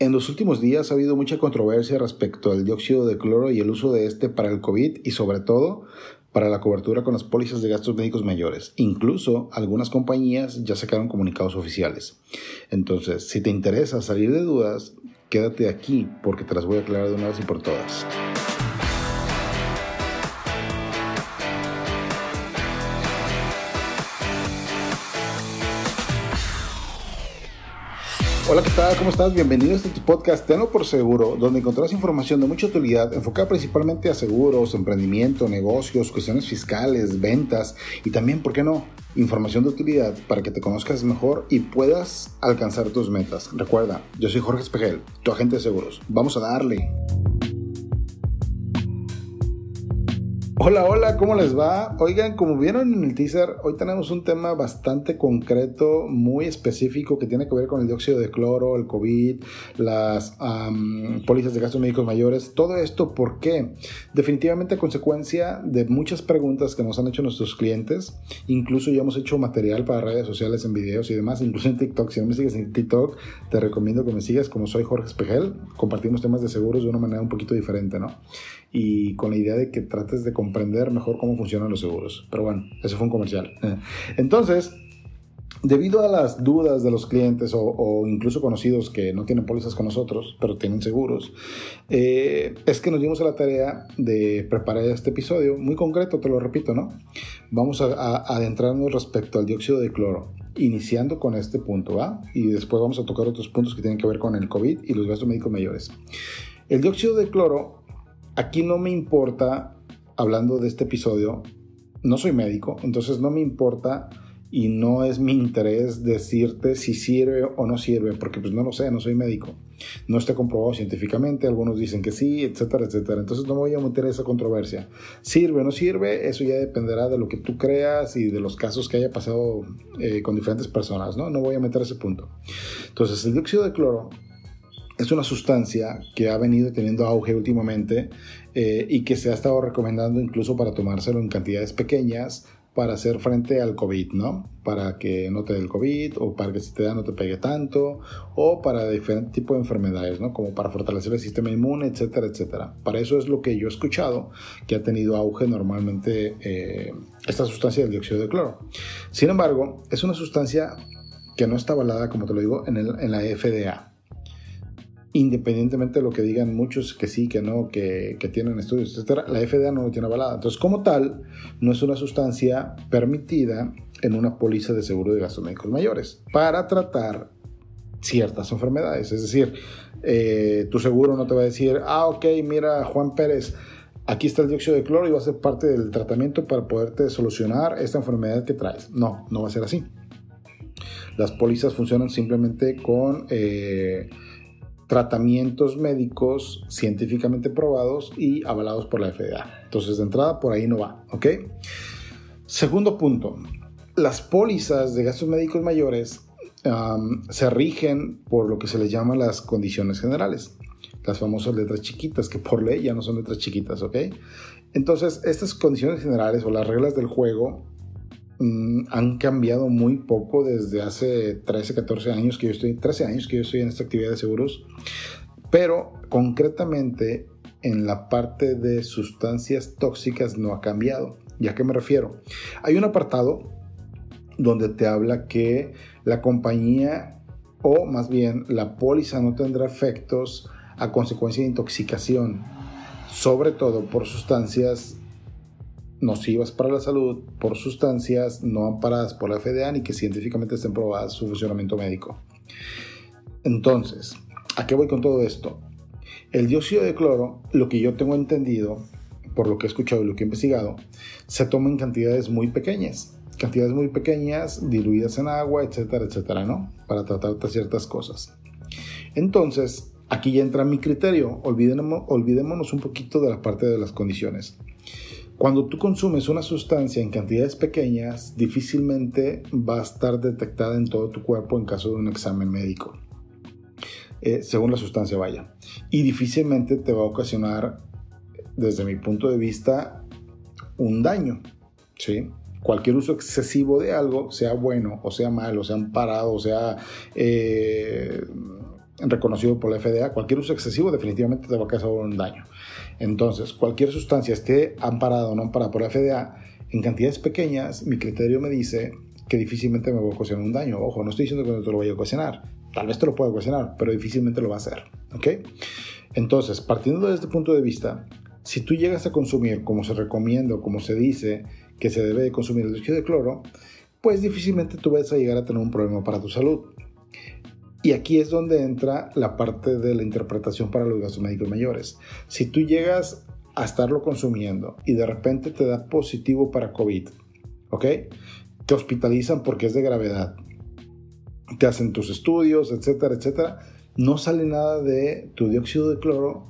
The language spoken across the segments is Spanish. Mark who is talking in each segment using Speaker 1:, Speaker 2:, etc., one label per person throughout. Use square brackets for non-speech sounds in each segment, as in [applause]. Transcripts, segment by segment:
Speaker 1: En los últimos días ha habido mucha controversia respecto al dióxido de cloro y el uso de este para el COVID y sobre todo para la cobertura con las pólizas de gastos médicos mayores. Incluso algunas compañías ya sacaron comunicados oficiales. Entonces, si te interesa salir de dudas, quédate aquí porque te las voy a aclarar de una vez y por todas. Hola, ¿qué tal? ¿Cómo estás? Bienvenido a este podcast Tenlo por Seguro, donde encontrarás información de mucha utilidad enfocada principalmente a seguros, emprendimiento, negocios, cuestiones fiscales, ventas y también, ¿por qué no?, información de utilidad para que te conozcas mejor y puedas alcanzar tus metas. Recuerda, yo soy Jorge Espejel, tu agente de seguros. Vamos a darle. Hola, hola, ¿cómo les va? Oigan, como vieron en el teaser, hoy tenemos un tema bastante concreto, muy específico, que tiene que ver con el dióxido de cloro, el COVID, las pólizas de gastos médicos mayores. Todo esto, ¿por qué? Definitivamente a consecuencia de muchas preguntas que nos han hecho nuestros clientes. Incluso ya hemos hecho material para redes sociales en videos y demás, incluso en TikTok. Si no me sigues en TikTok, te recomiendo que me sigas como soy Jorge Espejel. Compartimos temas de seguros de una manera un poquito diferente, ¿no? Y con la idea de que trates de comprender mejor cómo funcionan los seguros. Pero bueno, eso fue un comercial. [laughs] Entonces, debido a las dudas de los clientes o, incluso conocidos que no tienen pólizas con nosotros, pero tienen seguros, eh, es que nos dimos a la tarea de preparar este episodio muy concreto, te lo repito, ¿no? Vamos a, adentrarnos respecto al dióxido de cloro iniciando con este punto, ¿va? Y después vamos a tocar otros puntos que tienen que ver con el COVID y los gastos médicos mayores. El dióxido de cloro, aquí no me importa hablando de este episodio, no soy médico, entonces no me importa y no es mi interés decirte si sirve o no sirve, porque pues no lo sé, no soy médico. No está comprobado científicamente, algunos dicen que sí, etcétera, etcétera. Entonces no voy a meter esa controversia. ¿Sirve o no sirve? Eso ya dependerá de lo que tú creas y de los casos que haya pasado eh, con diferentes personas, ¿no? No voy a meter ese punto. Entonces el dióxido de cloro es una sustancia que ha venido teniendo auge últimamente eh, y que se ha estado recomendando incluso para tomárselo en cantidades pequeñas para hacer frente al COVID, ¿no? Para que no te dé el COVID o para que si te da no te pegue tanto o para diferentes tipos de enfermedades, ¿no? Como para fortalecer el sistema inmune, etcétera, etcétera. Para eso es lo que yo he escuchado que ha tenido auge normalmente eh, esta sustancia del dióxido de cloro. Sin embargo, es una sustancia que no está avalada, como te lo digo, en, en la FDA independientemente de lo que digan muchos que sí, que no, que, tienen estudios, etc., la FDA no lo tiene avalada. Entonces, como tal, no es una sustancia permitida en una póliza de seguro de gastos médicos mayores para tratar ciertas enfermedades. Es decir, eh, tu seguro no te va a decir, ah, ok, mira, Juan Pérez, aquí está el dióxido de cloro y va a ser parte del tratamiento para poderte solucionar esta enfermedad que traes. No, no va a ser así. Las pólizas funcionan simplemente con... Eh, tratamientos médicos científicamente probados y avalados por la FDA. Entonces, de entrada, por ahí no va, ¿ok? Segundo punto, las pólizas de gastos médicos mayores se rigen por lo que se les llama las condiciones generales, las famosas letras chiquitas, que por ley ya no son letras chiquitas, ¿ok? Entonces, estas condiciones generales o las reglas del juego Mm, han cambiado muy poco desde hace 13, 14 años que yo estoy, 13 años que yo estoy en esta actividad de seguros, pero concretamente en la parte de sustancias tóxicas no ha cambiado. ¿Y a qué me refiero? Hay un apartado donde te habla que la compañía o más bien la póliza no tendrá efectos a consecuencia de intoxicación, sobre todo por sustancias nocivas para la salud por sustancias no amparadas por la FDA ni que científicamente estén probadas su funcionamiento médico. Entonces, ¿a qué voy con todo esto? El dióxido de cloro, lo que yo tengo entendido, por lo que he escuchado y lo que he investigado, se toma en cantidades muy pequeñas. Cantidades muy pequeñas, diluidas en agua, etcétera, etcétera, ¿no? Para tratar ciertas cosas. Entonces, aquí ya entra mi criterio. Olvidémonos, olvidémonos un poquito de la parte de las condiciones. Cuando tú consumes una sustancia en cantidades pequeñas, difícilmente va a estar detectada en todo tu cuerpo en caso de un examen médico, eh, según la sustancia vaya. Y difícilmente te va a ocasionar, desde mi punto de vista, un daño. ¿sí? Cualquier uso excesivo de algo, sea bueno o sea malo, sea amparado, o sea... Eh, reconocido por la FDA, cualquier uso excesivo definitivamente te va a causar un daño. Entonces, cualquier sustancia esté amparada o no amparada por la FDA, en cantidades pequeñas, mi criterio me dice que difícilmente me va a ocasionar un daño. Ojo, no estoy diciendo que no te lo vaya a ocasionar. Tal vez te lo pueda ocasionar, pero difícilmente lo va a hacer. ¿Ok? Entonces, partiendo de este punto de vista, si tú llegas a consumir como se recomienda o como se dice que se debe de consumir el dióxido de cloro, pues difícilmente tú vas a llegar a tener un problema para tu salud. Y aquí es donde entra la parte de la interpretación para los gastos médicos mayores. Si tú llegas a estarlo consumiendo y de repente te da positivo para COVID, ¿ok? Te hospitalizan porque es de gravedad, te hacen tus estudios, etcétera, etcétera, no sale nada de tu dióxido de cloro,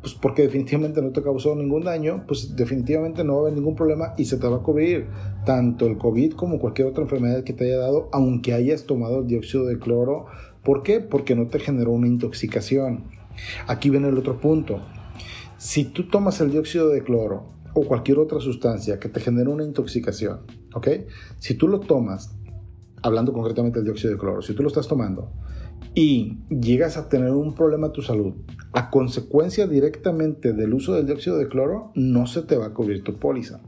Speaker 1: pues porque definitivamente no te causó ningún daño, pues definitivamente no va a haber ningún problema y se te va a cubrir tanto el COVID como cualquier otra enfermedad que te haya dado, aunque hayas tomado el dióxido de cloro ¿Por qué? Porque no te generó una intoxicación. Aquí viene el otro punto. Si tú tomas el dióxido de cloro o cualquier otra sustancia que te genere una intoxicación, ¿ok? Si tú lo tomas, hablando concretamente del dióxido de cloro, si tú lo estás tomando y llegas a tener un problema a tu salud a consecuencia directamente del uso del dióxido de cloro, no se te va a cubrir tu póliza.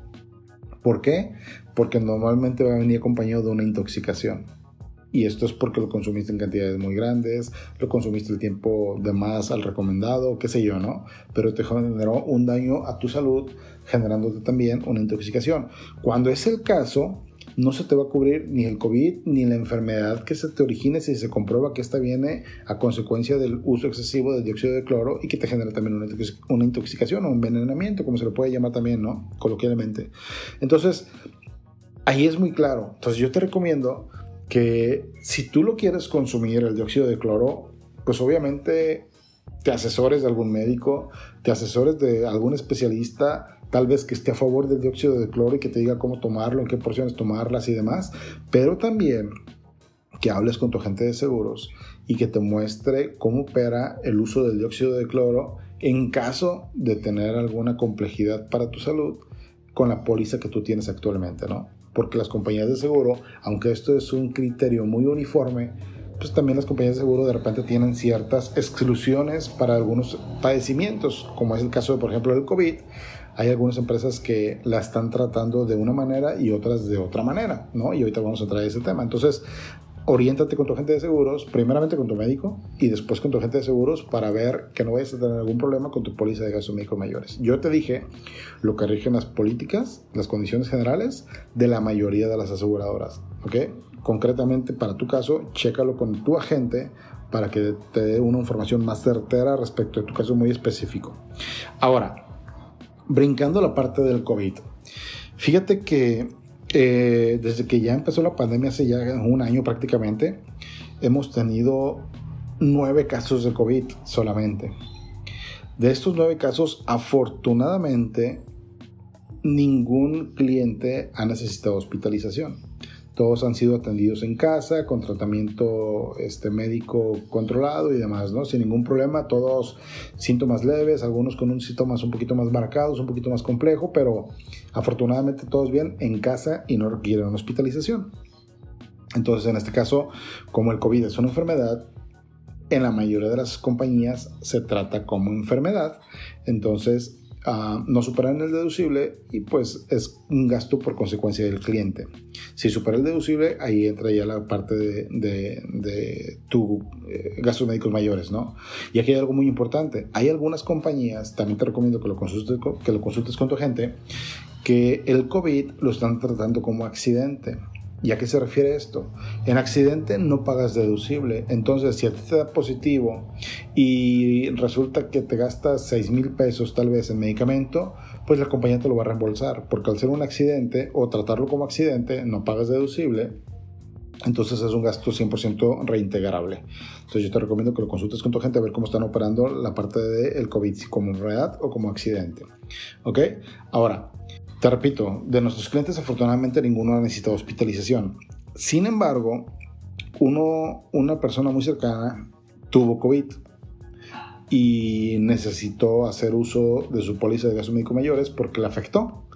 Speaker 1: ¿Por qué? Porque normalmente va a venir acompañado de una intoxicación y esto es porque lo consumiste en cantidades muy grandes, lo consumiste el tiempo de más al recomendado, qué sé yo, ¿no? Pero te generó un daño a tu salud, generándote también una intoxicación. Cuando es el caso, no se te va a cubrir ni el COVID ni la enfermedad que se te origine si se comprueba que esta viene a consecuencia del uso excesivo del dióxido de cloro y que te genera también una intoxicación o un envenenamiento, como se le puede llamar también, ¿no? Coloquialmente. Entonces, ahí es muy claro. Entonces, yo te recomiendo que si tú lo quieres consumir, el dióxido de cloro, pues obviamente te asesores de algún médico, te asesores de algún especialista, tal vez que esté a favor del dióxido de cloro y que te diga cómo tomarlo, en qué porciones tomarlas y demás, pero también que hables con tu agente de seguros y que te muestre cómo opera el uso del dióxido de cloro en caso de tener alguna complejidad para tu salud con la póliza que tú tienes actualmente, ¿no? Porque las compañías de seguro, aunque esto es un criterio muy uniforme, pues también las compañías de seguro de repente tienen ciertas exclusiones para algunos padecimientos, como es el caso, de, por ejemplo, del COVID. Hay algunas empresas que la están tratando de una manera y otras de otra manera, ¿no? Y ahorita vamos a traer ese tema. Entonces, oriéntate con tu agente de seguros, primeramente con tu médico y después con tu agente de seguros para ver que no vayas a tener algún problema con tu póliza de gastos médicos mayores. Yo te dije lo que rigen las políticas, las condiciones generales de la mayoría de las aseguradoras, ¿ok? Concretamente para tu caso, chécalo con tu agente para que te dé una información más certera respecto a tu caso muy específico. Ahora, brincando la parte del COVID, fíjate que eh, desde que ya empezó la pandemia, hace ya un año prácticamente, hemos tenido nueve casos de COVID solamente. De estos nueve casos, afortunadamente, ningún cliente ha necesitado hospitalización. Todos han sido atendidos en casa con tratamiento este, médico controlado y demás, ¿no? Sin ningún problema, todos síntomas leves, algunos con un síntomas un poquito más marcados, un poquito más complejo, pero afortunadamente todos bien en casa y no requieren hospitalización. Entonces, en este caso, como el COVID es una enfermedad, en la mayoría de las compañías se trata como enfermedad. Entonces, no superan el deducible y pues es un gasto por consecuencia del cliente. Si supera el deducible, ahí entra ya la parte de, de, tu eh, gastos médicos mayores, ¿no? Y aquí hay algo muy importante. Hay algunas compañías, también te recomiendo que lo consultes, que lo consultes con tu gente, que el COVID lo están tratando como accidente. ¿Y a qué se refiere esto? En accidente no pagas deducible. Entonces, si a ti te da positivo y resulta que te gastas 6 mil pesos tal vez en medicamento, pues la compañía te lo va a reembolsar. Porque al ser un accidente o tratarlo como accidente, no pagas deducible. Entonces es un gasto 100% reintegrable. Entonces yo te recomiendo que lo consultes con tu gente a ver cómo están operando la parte del COVID, como enfermedad o como accidente. ¿Ok? Ahora, te repito, de nuestros clientes afortunadamente ninguno ha necesitado hospitalización. Sin embargo, uno, una persona muy cercana tuvo COVID y necesitó hacer uso de su póliza de gastos médicos mayores porque le afectó.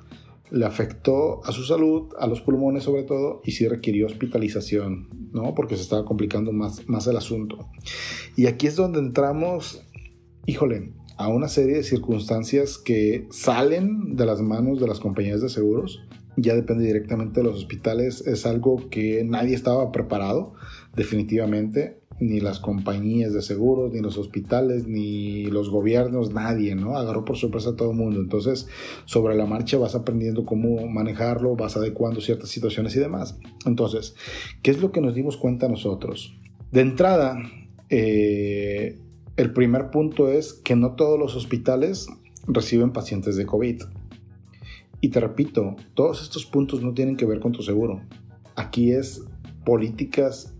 Speaker 1: le afectó a su salud, a los pulmones sobre todo, y sí requirió hospitalización, ¿no? Porque se estaba complicando más, más el asunto. Y aquí es donde entramos, híjole, a una serie de circunstancias que salen de las manos de las compañías de seguros. Ya depende directamente de los hospitales. Es algo que nadie estaba preparado, definitivamente ni las compañías de seguros, ni los hospitales, ni los gobiernos, nadie, ¿no? Agarró por sorpresa a todo el mundo. Entonces, sobre la marcha vas aprendiendo cómo manejarlo, vas adecuando ciertas situaciones y demás. Entonces, ¿qué es lo que nos dimos cuenta nosotros? De entrada, eh, el primer punto es que no todos los hospitales reciben pacientes de COVID. Y te repito, todos estos puntos no tienen que ver con tu seguro. Aquí es políticas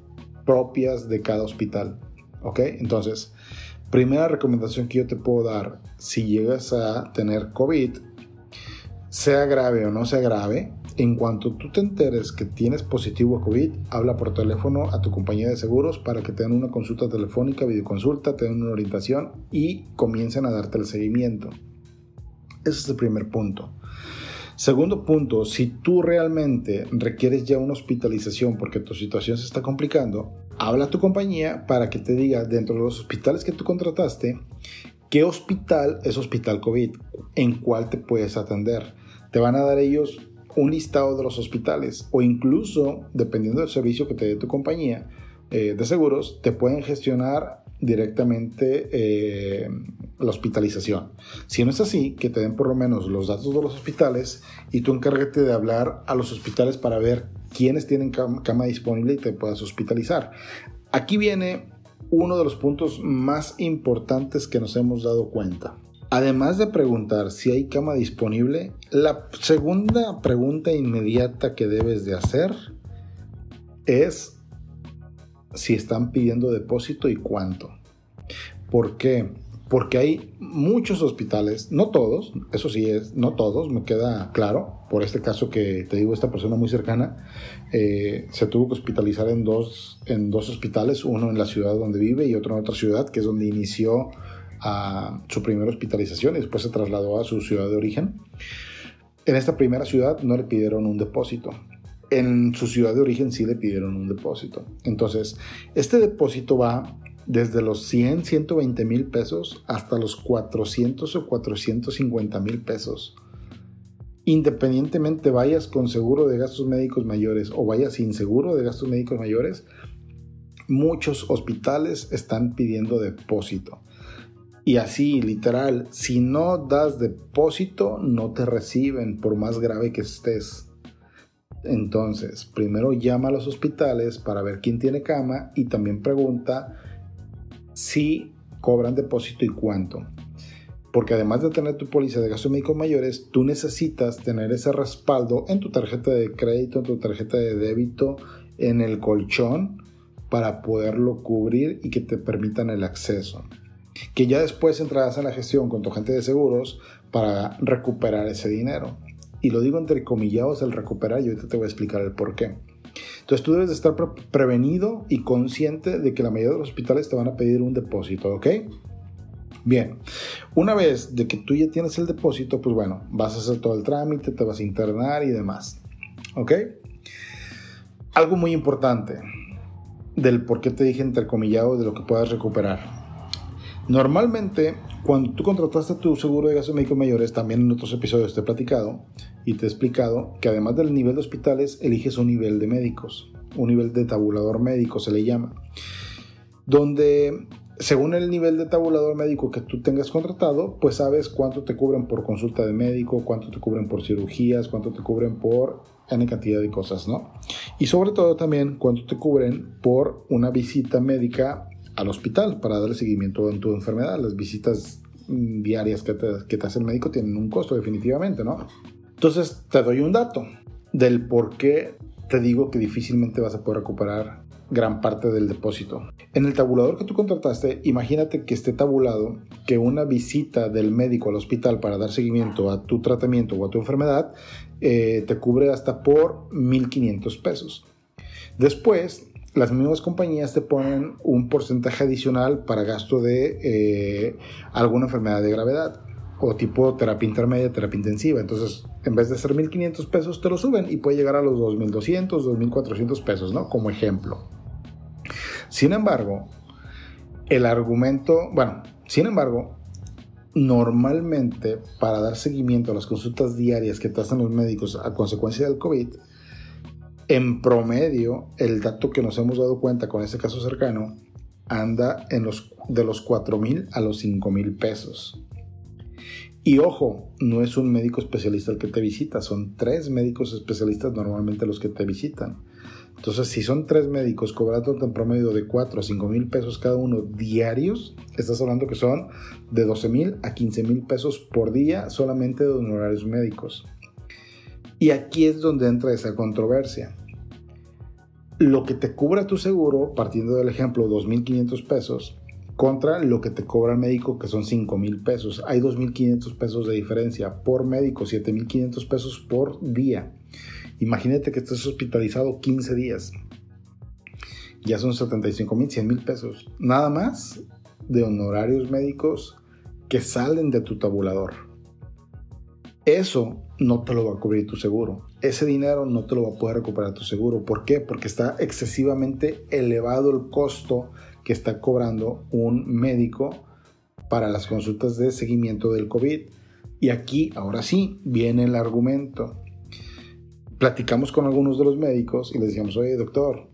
Speaker 1: propias de cada hospital. ¿Ok? Entonces, primera recomendación que yo te puedo dar, si llegas a tener COVID, sea grave o no sea grave, en cuanto tú te enteres que tienes positivo COVID, habla por teléfono a tu compañía de seguros para que te den una consulta telefónica, videoconsulta, te den una orientación y comiencen a darte el seguimiento. Ese es el primer punto. Segundo punto, si tú realmente requieres ya una hospitalización porque tu situación se está complicando, habla a tu compañía para que te diga dentro de los hospitales que tú contrataste, qué hospital es hospital COVID, en cuál te puedes atender. Te van a dar ellos un listado de los hospitales o incluso, dependiendo del servicio que te dé tu compañía eh, de seguros, te pueden gestionar directamente eh, la hospitalización. Si no es así, que te den por lo menos los datos de los hospitales y tú encárgate de hablar a los hospitales para ver quiénes tienen cama, disponible y te puedas hospitalizar. Aquí viene uno de los puntos más importantes que nos hemos dado cuenta. Además de preguntar si hay cama disponible, la segunda pregunta inmediata que debes de hacer es si están pidiendo depósito y cuánto. ¿Por qué? Porque hay muchos hospitales, no todos, eso sí es, no todos, me queda claro, por este caso que te digo, esta persona muy cercana, eh, se tuvo que hospitalizar en dos, en dos hospitales, uno en la ciudad donde vive y otro en otra ciudad, que es donde inició a su primera hospitalización y después se trasladó a su ciudad de origen. En esta primera ciudad no le pidieron un depósito. En su ciudad de origen sí le pidieron un depósito. Entonces, este depósito va desde los 100, 120 mil pesos hasta los 400 o 450 mil pesos. Independientemente vayas con seguro de gastos médicos mayores o vayas sin seguro de gastos médicos mayores, muchos hospitales están pidiendo depósito. Y así, literal, si no das depósito, no te reciben por más grave que estés. Entonces, primero llama a los hospitales para ver quién tiene cama y también pregunta si cobran depósito y cuánto. Porque además de tener tu póliza de gastos médicos mayores, tú necesitas tener ese respaldo en tu tarjeta de crédito, en tu tarjeta de débito, en el colchón, para poderlo cubrir y que te permitan el acceso que ya después entrarás en la gestión con tu agente de seguros para recuperar ese dinero. Y lo digo entre comillados el recuperar y ahorita te voy a explicar el por qué. Entonces tú debes de estar prevenido y consciente de que la mayoría de los hospitales te van a pedir un depósito, ¿ok? Bien, una vez de que tú ya tienes el depósito, pues bueno, vas a hacer todo el trámite, te vas a internar y demás, ¿ok? Algo muy importante del por qué te dije entrecomillado de lo que puedas recuperar. Normalmente, cuando tú contrataste tu seguro de gastos médicos mayores, también en otros episodios te he platicado y te he explicado que además del nivel de hospitales, eliges un nivel de médicos, un nivel de tabulador médico se le llama, donde según el nivel de tabulador médico que tú tengas contratado, pues sabes cuánto te cubren por consulta de médico, cuánto te cubren por cirugías, cuánto te cubren por N cantidad de cosas, ¿no? Y sobre todo también cuánto te cubren por una visita médica al hospital para darle seguimiento a tu enfermedad. Las visitas mm, diarias que te, que te hace el médico tienen un costo definitivamente, ¿no? Entonces te doy un dato del por qué te digo que difícilmente vas a poder recuperar gran parte del depósito. En el tabulador que tú contrataste, imagínate que esté tabulado que una visita del médico al hospital para dar seguimiento a tu tratamiento o a tu enfermedad eh, te cubre hasta por 1.500 pesos. Después, las mismas compañías te ponen un porcentaje adicional para gasto de eh, alguna enfermedad de gravedad. o tipo terapia intermedia, terapia intensiva. Entonces, en vez de ser 1.500 pesos, te lo suben y puede llegar a los 2.200, 2.400 pesos, ¿no? Como ejemplo. Sin embargo, el argumento, bueno, sin embargo, normalmente para dar seguimiento a las consultas diarias que te hacen los médicos a consecuencia del COVID, en promedio, el dato que nos hemos dado cuenta con este caso cercano anda en los, de los 4 mil a los 5 mil pesos. Y ojo, no es un médico especialista el que te visita, son tres médicos especialistas normalmente los que te visitan. Entonces, si son tres médicos cobrando en promedio de 4 a 5 mil pesos cada uno diarios, estás hablando que son de 12 mil a 15 mil pesos por día solamente de honorarios médicos. Y aquí es donde entra esa controversia. Lo que te cubra tu seguro, partiendo del ejemplo 2.500 pesos, contra lo que te cobra el médico, que son 5.000 pesos. Hay 2.500 pesos de diferencia por médico, 7.500 pesos por día. Imagínate que estés hospitalizado 15 días. Ya son 75 mil, 100 mil pesos. Nada más de honorarios médicos que salen de tu tabulador. Eso no te lo va a cubrir tu seguro. Ese dinero no te lo va a poder recuperar tu seguro. ¿Por qué? Porque está excesivamente elevado el costo que está cobrando un médico para las consultas de seguimiento del COVID. Y aquí, ahora sí, viene el argumento platicamos con algunos de los médicos y les decíamos, oye doctor,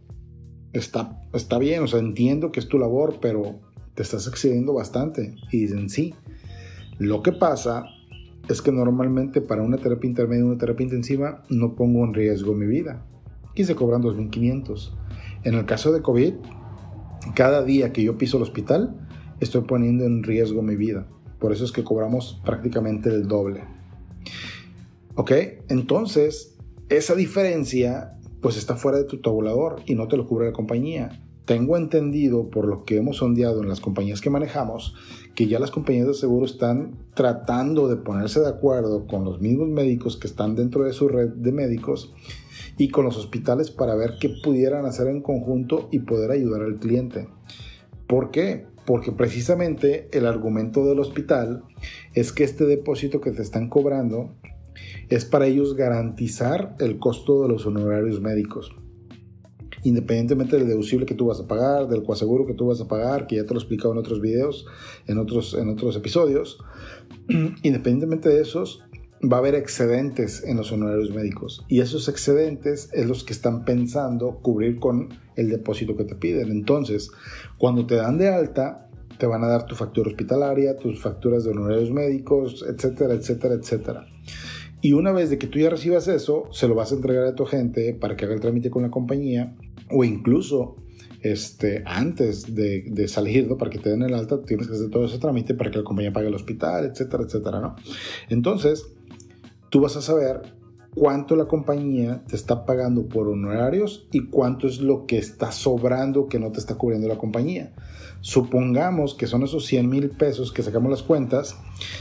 Speaker 1: está, está bien, o sea, entiendo que es tu labor, pero te estás excediendo bastante. Y dicen, sí. Lo que pasa es que normalmente para una terapia intermedia y una terapia intensiva no pongo en riesgo mi vida. Y se cobran 2.500. En el caso de COVID, cada día que yo piso el hospital, estoy poniendo en riesgo mi vida. Por eso es que cobramos prácticamente el doble. ¿Ok? Entonces, esa diferencia pues está fuera de tu tabulador y no te lo cubre la compañía. Tengo entendido por lo que hemos sondeado en las compañías que manejamos que ya las compañías de seguro están tratando de ponerse de acuerdo con los mismos médicos que están dentro de su red de médicos y con los hospitales para ver qué pudieran hacer en conjunto y poder ayudar al cliente. ¿Por qué? Porque precisamente el argumento del hospital es que este depósito que te están cobrando es para ellos garantizar el costo de los honorarios médicos. Independientemente del deducible que tú vas a pagar, del coaseguro que tú vas a pagar, que ya te lo he explicado en otros videos, en otros, en otros episodios, [clears throat] independientemente de esos, va a haber excedentes en los honorarios médicos. Y esos excedentes es los que están pensando cubrir con el depósito que te piden. Entonces, cuando te dan de alta, te van a dar tu factura hospitalaria, tus facturas de honorarios médicos, etcétera, etcétera, etcétera. Y una vez de que tú ya recibas eso, se lo vas a entregar a tu agente para que haga el trámite con la compañía o incluso este, antes de, de, salir. Para que te den el alta, tienes que hacer todo ese trámite para que la compañía pague el hospital, etcétera, etcétera, ¿no? Entonces, tú vas a saber cuánto la compañía te está pagando por honorarios y cuánto es lo que está sobrando que no te está cubriendo la compañía. Supongamos que son esos 100 mil pesos que sacamos las cuentas.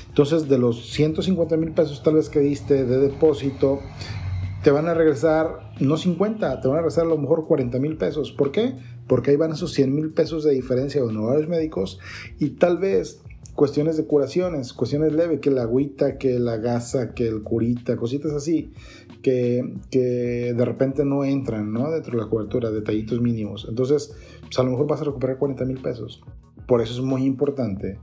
Speaker 1: Entonces, de los 150 mil pesos tal vez que diste de depósito, te van a regresar, no 50, te van a regresar a lo mejor 40 mil pesos. ¿Por qué? Porque ahí van esos 100 mil pesos de diferencia de honorarios médicos y tal vez cuestiones de curaciones, cuestiones leves, que la agüita, que la gasa, que el curita, cositas así, que, que de repente no entran ¿no? dentro de la cobertura, detallitos mínimos. Entonces, pues a lo mejor vas a recuperar 40 mil pesos. Por eso es muy importante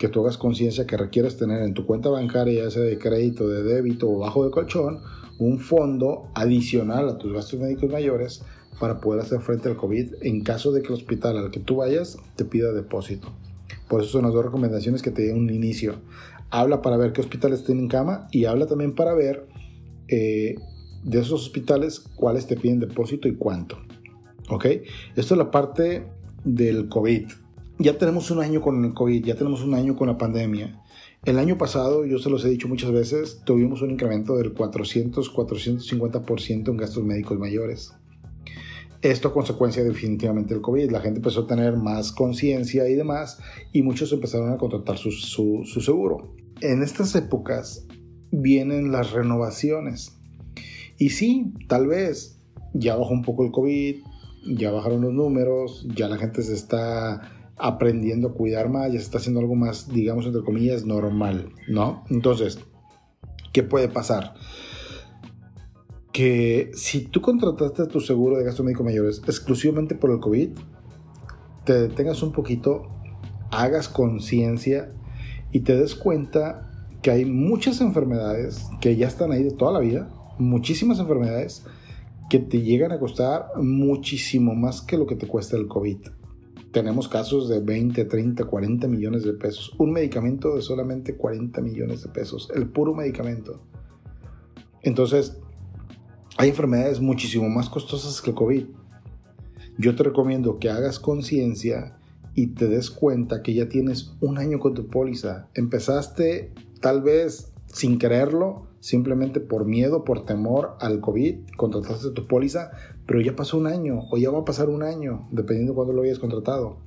Speaker 1: que tú hagas conciencia que requieres tener en tu cuenta bancaria, ya sea de crédito, de débito o bajo de colchón, un fondo adicional a tus gastos médicos mayores para poder hacer frente al COVID en caso de que el hospital al que tú vayas te pida depósito. Por eso son las dos recomendaciones que te di un inicio. Habla para ver qué hospitales tienen cama y habla también para ver eh, de esos hospitales cuáles te piden depósito y cuánto. ¿Ok? Esto es la parte del COVID. Ya tenemos un año con el COVID, ya tenemos un año con la pandemia. El año pasado, yo se los he dicho muchas veces, tuvimos un incremento del 400-450% en gastos médicos mayores. Esto a consecuencia definitivamente del COVID. La gente empezó a tener más conciencia y demás y muchos empezaron a contratar su, su, seguro. En estas épocas vienen las renovaciones. Y sí, tal vez ya bajó un poco el COVID, ya bajaron los números, ya la gente se está aprendiendo a cuidar más, ya se está haciendo algo más, digamos, entre comillas, normal, ¿no? Entonces, ¿qué puede pasar? Que si tú contrataste tu seguro de gastos médicos mayores exclusivamente por el COVID, te detengas un poquito, hagas conciencia y te des cuenta que hay muchas enfermedades que ya están ahí de toda la vida, muchísimas enfermedades que te llegan a costar muchísimo más que lo que te cuesta el COVID. Tenemos casos de 20, 30, 40 millones de pesos. Un medicamento de solamente 40 millones de pesos. El puro medicamento. Entonces, hay enfermedades muchísimo más costosas que el COVID. Yo te recomiendo que hagas conciencia y te des cuenta que ya tienes un año con tu póliza. Empezaste tal vez sin quererlo, simplemente por miedo, por temor al COVID, contrataste tu póliza, pero ya pasó un año o ya va a pasar un año, dependiendo de cuándo lo hayas contratado.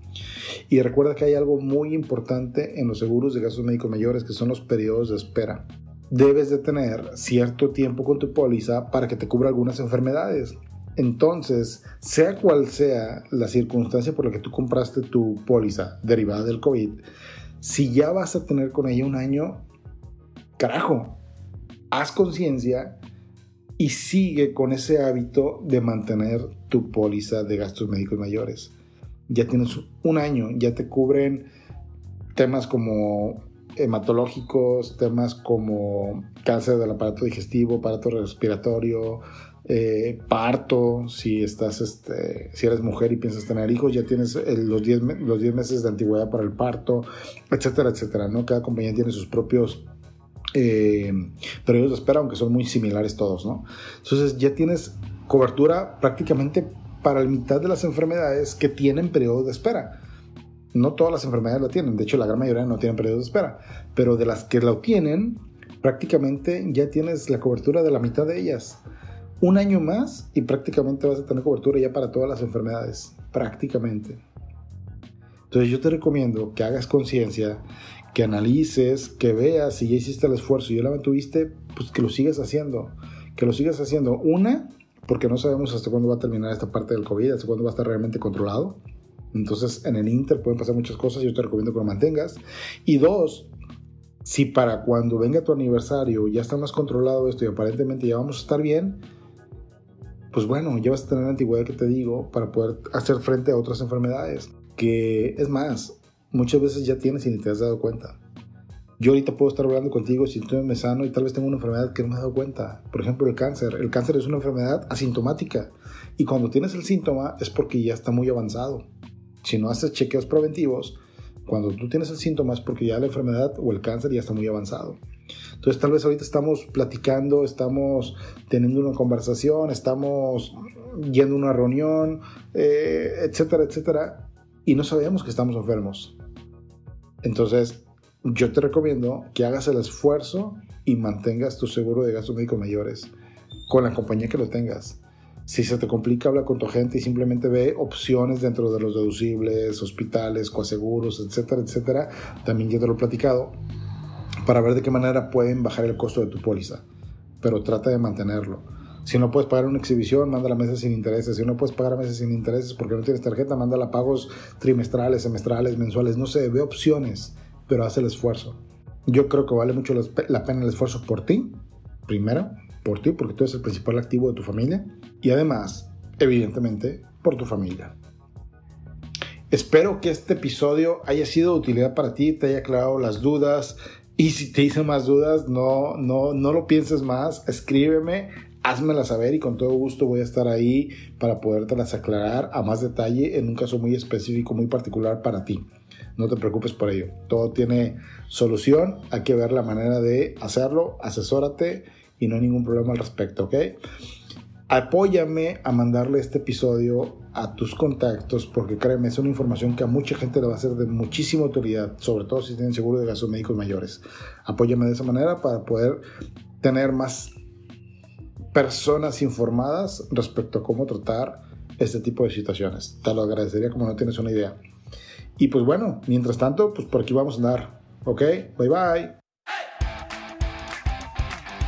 Speaker 1: Y recuerda que hay algo muy importante en los seguros de gastos médicos mayores, que son los periodos de espera. Debes de tener cierto tiempo con tu póliza para que te cubra algunas enfermedades. Entonces, sea cual sea la circunstancia por la que tú compraste tu póliza derivada del COVID, si ya vas a tener con ella un año, carajo, haz conciencia y sigue con ese hábito de mantener tu póliza de gastos médicos mayores. Ya tienes un año, ya te cubren temas como hematológicos, temas como cáncer del aparato digestivo, aparato respiratorio, eh, parto, si estás, este, si eres mujer y piensas tener hijos, ya tienes los 10 los meses de antigüedad para el parto, etcétera, etcétera, ¿no? Cada compañía tiene sus propios eh, periodos de espera, aunque son muy similares todos, ¿no? Entonces ya tienes cobertura prácticamente para la mitad de las enfermedades que tienen periodos de espera. No todas las enfermedades lo tienen, de hecho la gran mayoría no tienen periodos de espera, pero de las que lo tienen, prácticamente ya tienes la cobertura de la mitad de ellas. Un año más y prácticamente vas a tener cobertura ya para todas las enfermedades, prácticamente. Entonces yo te recomiendo que hagas conciencia, que analices, que veas si ya hiciste el esfuerzo y ya la mantuviste, pues que lo sigas haciendo. Que lo sigas haciendo. Una, porque no sabemos hasta cuándo va a terminar esta parte del COVID, hasta cuándo va a estar realmente controlado. Entonces, en el Inter pueden pasar muchas cosas, yo te recomiendo que lo mantengas. Y dos, si para cuando venga tu aniversario ya está más controlado esto y aparentemente ya vamos a estar bien, pues bueno, ya vas a tener la antigüedad que te digo para poder hacer frente a otras enfermedades. Que es más, muchas veces ya tienes y ni te has dado cuenta. Yo ahorita puedo estar hablando contigo, sintiéndome sano y tal vez tengo una enfermedad que no me he dado cuenta. Por ejemplo, el cáncer. El cáncer es una enfermedad asintomática y cuando tienes el síntoma es porque ya está muy avanzado. Si no haces chequeos preventivos, cuando tú tienes el síntoma es porque ya la enfermedad o el cáncer ya está muy avanzado. Entonces tal vez ahorita estamos platicando, estamos teniendo una conversación, estamos yendo a una reunión, eh, etcétera, etcétera, y no sabemos que estamos enfermos. Entonces, yo te recomiendo que hagas el esfuerzo y mantengas tu seguro de gastos médicos mayores con la compañía que lo tengas. Si se te complica, habla con tu agente y simplemente ve opciones dentro de los deducibles, hospitales, coaseguros, etcétera, etcétera. También ya te lo he platicado para ver de qué manera pueden bajar el costo de tu póliza. Pero trata de mantenerlo. Si no puedes pagar una exhibición, manda la mesa sin intereses. Si no puedes pagar meses sin intereses porque no tienes tarjeta, manda a pagos trimestrales, semestrales, mensuales. No sé, ve opciones, pero haz el esfuerzo. Yo creo que vale mucho la pena el esfuerzo por ti, primero, por ti, porque tú eres el principal activo de tu familia. Y además, evidentemente, por tu familia. Espero que este episodio haya sido de utilidad para ti, te haya aclarado las dudas. Y si te hice más dudas, no, no, no lo pienses más. Escríbeme házmela saber y con todo gusto voy a estar ahí para podértelas aclarar a más detalle en un caso muy específico, muy particular para ti. No te preocupes por ello. Todo tiene solución. Hay que ver la manera de hacerlo. Asesórate y no hay ningún problema al respecto, ¿ok? Apóyame a mandarle este episodio a tus contactos porque créeme, es una información que a mucha gente le va a ser de muchísima utilidad, sobre todo si tienen seguro de gastos médicos mayores. Apóyame de esa manera para poder tener más personas informadas respecto a cómo tratar este tipo de situaciones. Te lo agradecería como no tienes una idea. Y pues bueno, mientras tanto, pues por aquí vamos a andar. ¿Ok? Bye bye.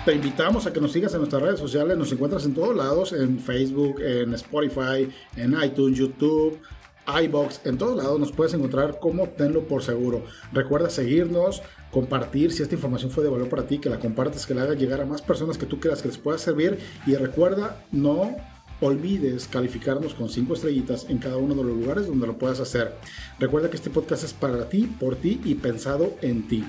Speaker 1: Te invitamos a que nos sigas en nuestras redes sociales. Nos encuentras en todos lados, en Facebook, en Spotify, en iTunes, YouTube. iBox, en todos lados nos puedes encontrar como Tenlo por Seguro. Recuerda seguirnos, compartir si esta información fue de valor para ti, que la compartas, que la hagas llegar a más personas que tú creas que les pueda servir y recuerda no olvides calificarnos con 5 estrellitas en cada uno de los lugares donde lo puedas hacer. Recuerda que este podcast es para ti, por ti y pensado en ti.